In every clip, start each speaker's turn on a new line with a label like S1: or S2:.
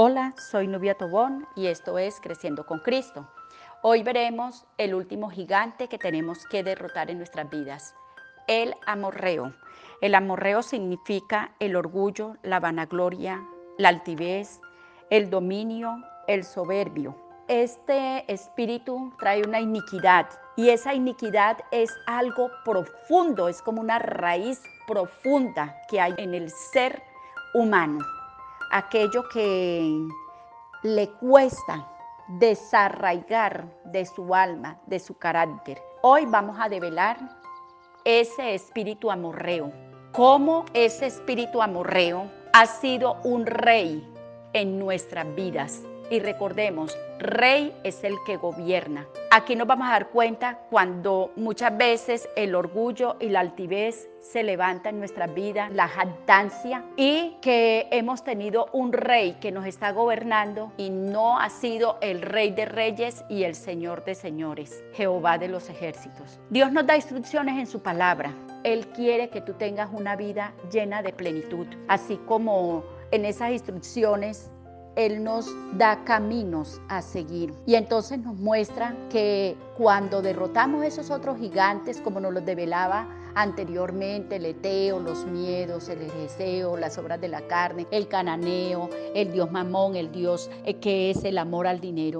S1: Hola, soy Nubia Tobón y esto es Creciendo con Cristo. Hoy veremos el último gigante que tenemos que derrotar en nuestras vidas, el amorreo. El amorreo significa el orgullo, la vanagloria, la altivez, el dominio, el soberbio. Este espíritu trae una iniquidad y esa iniquidad es algo profundo, es como una raíz profunda que hay en el ser humano aquello que le cuesta desarraigar de su alma, de su carácter. Hoy vamos a develar ese espíritu amorreo, cómo ese espíritu amorreo ha sido un rey en nuestras vidas. Y recordemos, rey es el que gobierna. Aquí nos vamos a dar cuenta cuando muchas veces el orgullo y la altivez se levanta en nuestra vida, la jactancia y que hemos tenido un rey que nos está gobernando y no ha sido el rey de reyes y el señor de señores, Jehová de los ejércitos. Dios nos da instrucciones en su palabra. Él quiere que tú tengas una vida llena de plenitud, así como en esas instrucciones él nos da caminos a seguir. Y entonces nos muestra que cuando derrotamos esos otros gigantes, como nos los develaba anteriormente, el eteo, los miedos, el deseo, las obras de la carne, el cananeo, el dios mamón, el dios eh, que es el amor al dinero.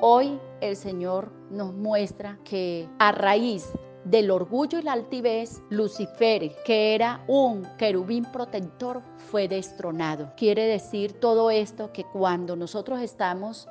S1: Hoy el Señor nos muestra que a raíz del orgullo y la altivez, Lucifer, que era un querubín protector, fue destronado. Quiere decir todo esto que cuando nosotros estamos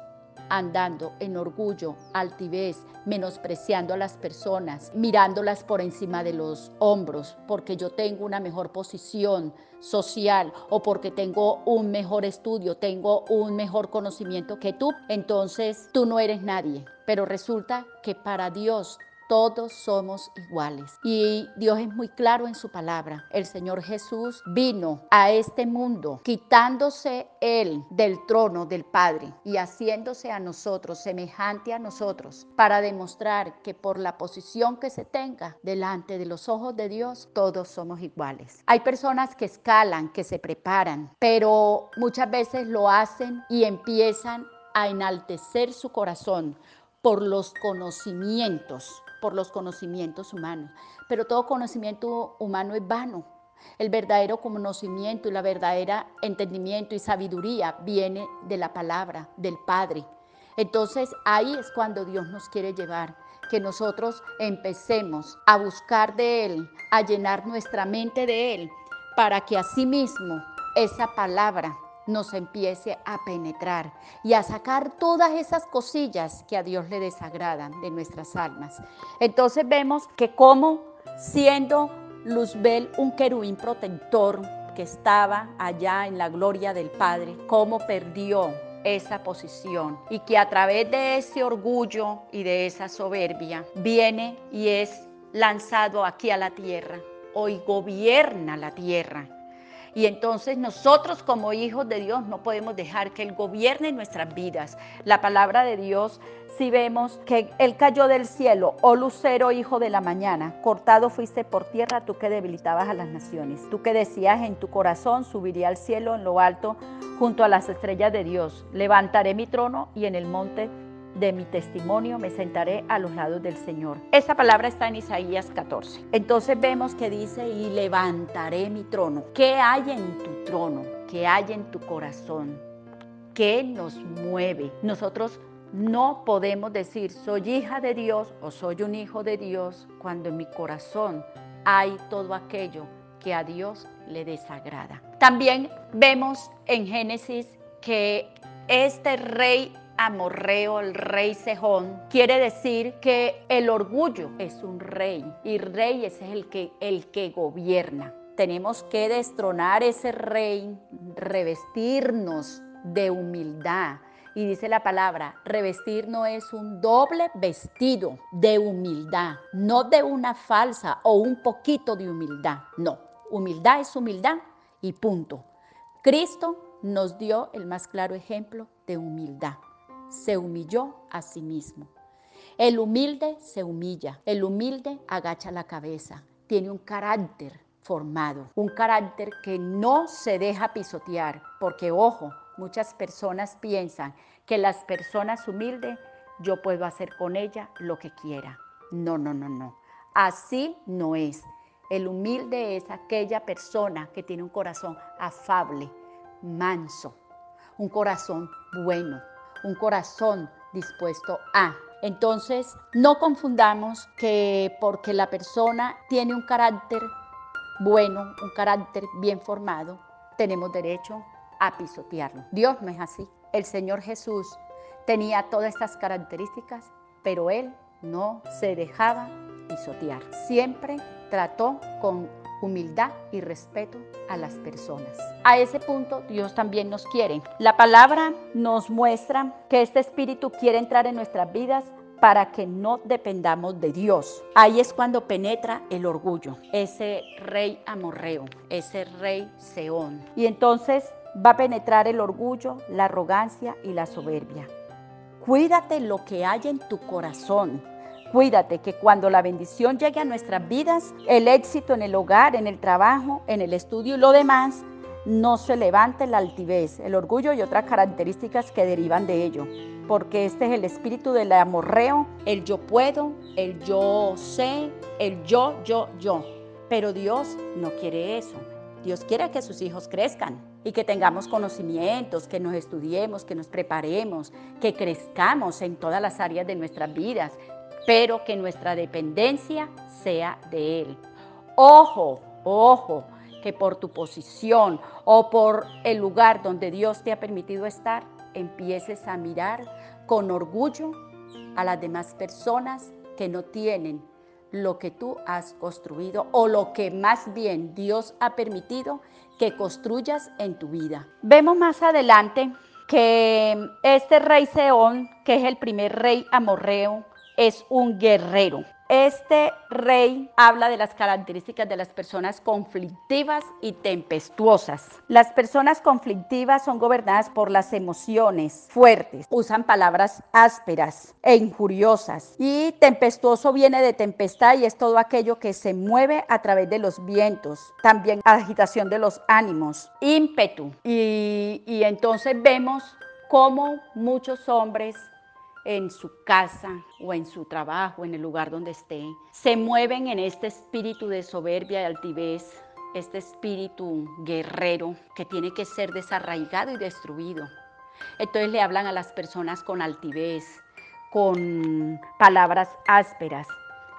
S1: andando en orgullo, altivez, menospreciando a las personas, mirándolas por encima de los hombros, porque yo tengo una mejor posición social o porque tengo un mejor estudio, tengo un mejor conocimiento que tú, entonces tú no eres nadie. Pero resulta que para Dios todos somos iguales. Y Dios es muy claro en su palabra. El Señor Jesús vino a este mundo quitándose Él del trono del Padre y haciéndose a nosotros, semejante a nosotros, para demostrar que por la posición que se tenga delante de los ojos de Dios, todos somos iguales. Hay personas que escalan, que se preparan, pero muchas veces lo hacen y empiezan a enaltecer su corazón por los conocimientos por los conocimientos humanos. Pero todo conocimiento humano es vano. El verdadero conocimiento y la verdadera entendimiento y sabiduría viene de la palabra, del Padre. Entonces ahí es cuando Dios nos quiere llevar, que nosotros empecemos a buscar de Él, a llenar nuestra mente de Él, para que asimismo esa palabra nos empiece a penetrar y a sacar todas esas cosillas que a Dios le desagradan de nuestras almas. Entonces vemos que como siendo Luzbel un querubín protector que estaba allá en la gloria del Padre, cómo perdió esa posición y que a través de ese orgullo y de esa soberbia viene y es lanzado aquí a la tierra. Hoy gobierna la tierra y entonces nosotros como hijos de Dios no podemos dejar que Él gobierne nuestras vidas. La palabra de Dios, si vemos que Él cayó del cielo, oh lucero, hijo de la mañana, cortado fuiste por tierra, tú que debilitabas a las naciones, tú que decías en tu corazón, subiría al cielo en lo alto junto a las estrellas de Dios, levantaré mi trono y en el monte de mi testimonio me sentaré a los lados del Señor. Esa palabra está en Isaías 14. Entonces vemos que dice, y levantaré mi trono. ¿Qué hay en tu trono? ¿Qué hay en tu corazón? ¿Qué nos mueve? Nosotros no podemos decir, soy hija de Dios o soy un hijo de Dios, cuando en mi corazón hay todo aquello que a Dios le desagrada. También vemos en Génesis que este rey amorreo, el rey Sejón, quiere decir que el orgullo es un rey y rey es el que, el que gobierna. Tenemos que destronar ese rey, revestirnos de humildad. Y dice la palabra, revestir no es un doble vestido de humildad, no de una falsa o un poquito de humildad. No, humildad es humildad y punto. Cristo nos dio el más claro ejemplo de humildad se humilló a sí mismo. El humilde se humilla, el humilde agacha la cabeza, tiene un carácter formado, un carácter que no se deja pisotear, porque ojo, Muchas personas piensan que las personas humildes, yo puedo hacer con ella lo que quiera. No, no, no, no. Así no es. El humilde es aquella persona que tiene un corazón afable, manso, un corazón bueno, un corazón dispuesto a. Entonces, no confundamos que porque la persona tiene un carácter bueno, un carácter bien formado, tenemos derecho a pisotearlo. Dios no es así. El Señor Jesús tenía todas estas características, pero Él no se dejaba pisotear. Siempre trató con humildad y respeto a las personas. A ese punto Dios también nos quiere. La palabra nos muestra que este espíritu quiere entrar en nuestras vidas para que no dependamos de Dios. Ahí es cuando penetra el orgullo, ese rey amorreo, ese rey Seón. Y entonces va a penetrar el orgullo, la arrogancia y la soberbia. Cuídate lo que hay en tu corazón Cuídate que cuando la bendición llegue a nuestras vidas, el éxito en el hogar, en el trabajo, en el estudio y lo demás, no se levante la altivez, el orgullo y otras características que derivan de ello. Porque este es el espíritu del amorreo, el yo puedo, el yo sé, el yo, yo, yo. Pero Dios no quiere eso. Dios quiere que sus hijos crezcan y que tengamos conocimientos, que nos estudiemos, que nos preparemos, que crezcamos en todas las áreas de nuestras vidas, pero que nuestra dependencia sea de Él. Ojo, ojo, que por tu posición o por el lugar donde Dios te ha permitido estar, empieces a mirar con orgullo a las demás personas que no tienen lo que tú has construido o lo que más bien Dios ha permitido que construyas en tu vida. Vemos más adelante que este rey Seón, que es el primer rey amorreo, es un guerrero. Este rey habla de las características de las personas conflictivas y tempestuosas. Las personas conflictivas son gobernadas por las emociones fuertes, usan palabras ásperas e injuriosas. Y tempestuoso viene de tempestad y es todo aquello que se mueve a través de los vientos. También agitación de los ánimos, ímpetu. Y, entonces vemos cómo muchos hombres en su casa o en su trabajo, en el lugar donde esté, se mueven en este espíritu de soberbia y altivez, este espíritu guerrero que tiene que ser desarraigado y destruido. Entonces le hablan a las personas con altivez, con palabras ásperas.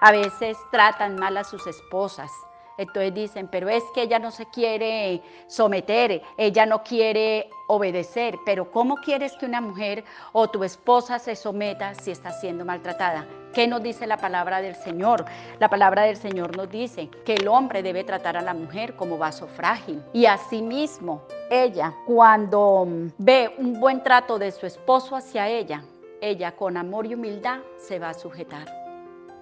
S1: A veces tratan mal a sus esposas, entonces dicen, pero es que ella no se quiere someter, ella no quiere obedecer, pero ¿cómo quieres que una mujer o tu esposa se someta si está siendo maltratada? ¿Qué nos dice la palabra del Señor? La palabra del Señor nos dice que el hombre debe tratar a la mujer como vaso frágil. Y asimismo, ella, cuando ve un buen trato de su esposo hacia ella, ella con amor y humildad se va a sujetar.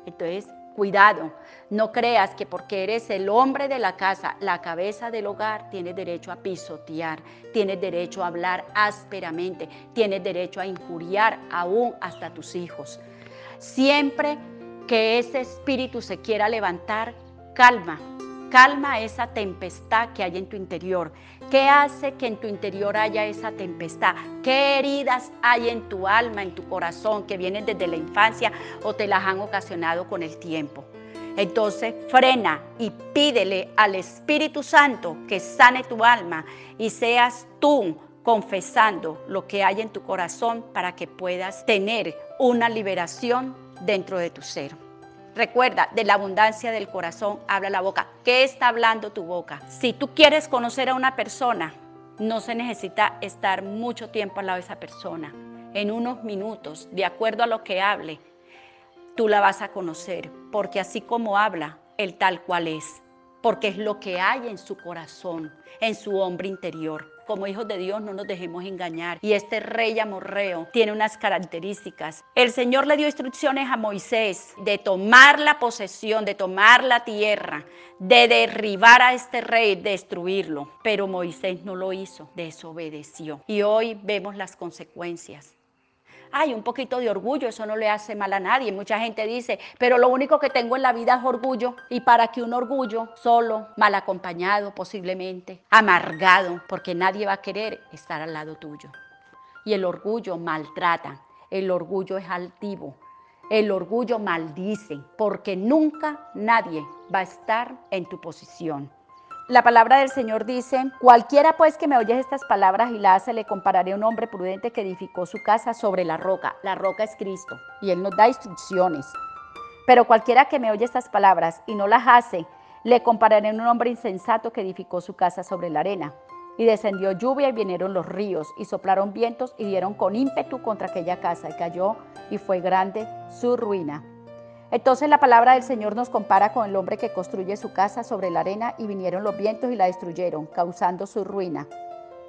S1: Entonces, Cuidado, no creas que porque eres el hombre de la casa, la cabeza del hogar, tienes derecho a pisotear, tienes derecho a hablar ásperamente, tienes derecho a injuriar aún hasta tus hijos. Siempre que ese espíritu se quiera levantar, calma, calma esa tempestad que hay en tu interior. ¿Qué hace que en tu interior haya esa tempestad? ¿Qué heridas hay en tu alma, en tu corazón, que vienen desde la infancia o te las han ocasionado con el tiempo? Entonces frena y pídele al Espíritu Santo que sane tu alma y seas tú confesando lo que hay en tu corazón para que puedas tener una liberación dentro de tu ser. Recuerda, de la abundancia del corazón habla la boca. ¿Qué está hablando tu boca? Si tú quieres conocer a una persona, no se necesita estar mucho tiempo al lado de esa persona. En unos minutos, de acuerdo a lo que hable, tú la vas a conocer, porque así como habla, el tal cual es, porque es lo que hay en su corazón, en su hombre interior como hijos de Dios no nos dejemos engañar. Y este rey amorreo tiene unas características. El Señor le dio instrucciones a Moisés de tomar la posesión, de tomar la tierra, de derribar a este rey, destruirlo. Pero Moisés no lo hizo, desobedeció. Y hoy vemos las consecuencias. Hay un poquito de orgullo, eso no le hace mal a nadie. Mucha gente dice, pero lo único que tengo en la vida es orgullo. Y para que un orgullo solo, mal acompañado posiblemente, amargado, porque nadie va a querer estar al lado tuyo. Y el orgullo maltrata, el orgullo es altivo, el orgullo maldice, porque nunca nadie va a estar en tu posición. La palabra del Señor dice, cualquiera pues que me oyes estas palabras y las hace, le compararé a un hombre prudente que edificó su casa sobre la roca. La roca es Cristo y Él nos da instrucciones. Pero cualquiera que me oye estas palabras y no las hace, le compararé a un hombre insensato que edificó su casa sobre la arena. Y descendió lluvia y vinieron los ríos y soplaron vientos y dieron con ímpetu contra aquella casa y cayó y fue grande su ruina. Entonces la palabra del Señor nos compara con el hombre que construye su casa sobre la arena y vinieron los vientos y la destruyeron, causando su ruina.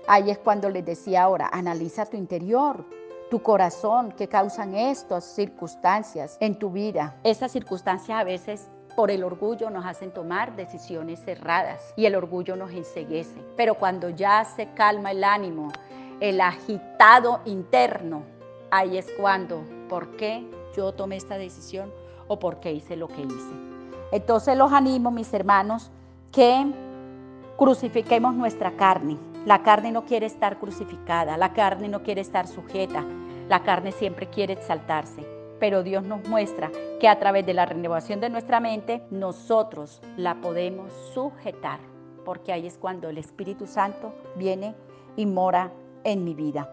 S1: Ahí es cuando les decía ahora, analiza tu interior, tu corazón, qué causan estas circunstancias en tu vida. Estas circunstancias a veces por el orgullo nos hacen tomar decisiones cerradas y el orgullo nos enseguece. Pero cuando ya se calma el ánimo, el agitado interno, ahí es cuando, ¿por qué yo tomé esta decisión? O por qué hice lo que hice. Entonces los animo, mis hermanos, que crucifiquemos nuestra carne. La carne no quiere estar crucificada, la carne no quiere estar sujeta, la carne siempre quiere exaltarse. Pero Dios nos muestra que a través de la renovación de nuestra mente nosotros la podemos sujetar, porque ahí es cuando el Espíritu Santo viene y mora en mi vida.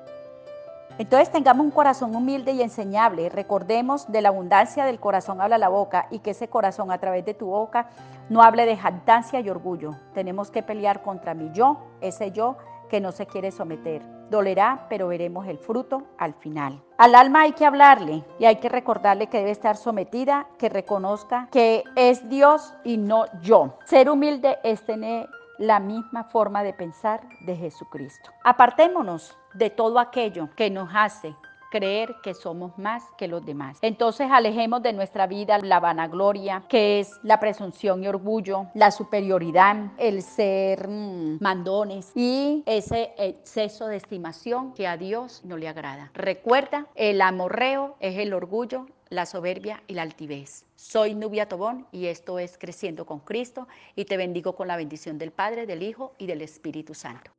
S1: Entonces tengamos un corazón humilde y enseñable. Recordemos de la abundancia del corazón habla la boca y que ese corazón a través de tu boca no hable de jactancia y orgullo. Tenemos que pelear contra mi yo, ese yo que no se quiere someter. Dolerá, pero veremos el fruto al final. Al alma hay que hablarle y hay que recordarle que debe estar sometida, que reconozca que es Dios y no yo. Ser humilde es tener la misma forma de pensar de Jesucristo. Apartémonos de todo aquello que nos hace creer que somos más que los demás. Entonces alejemos de nuestra vida la vanagloria, que es la presunción y orgullo, la superioridad, el ser mm, mandones y ese exceso de estimación que a Dios no le agrada. Recuerda, el amorreo es el orgullo, la soberbia y la altivez. Soy Nubia Tobón y esto es Creciendo con Cristo y te bendigo con la bendición del Padre, del Hijo y del Espíritu Santo.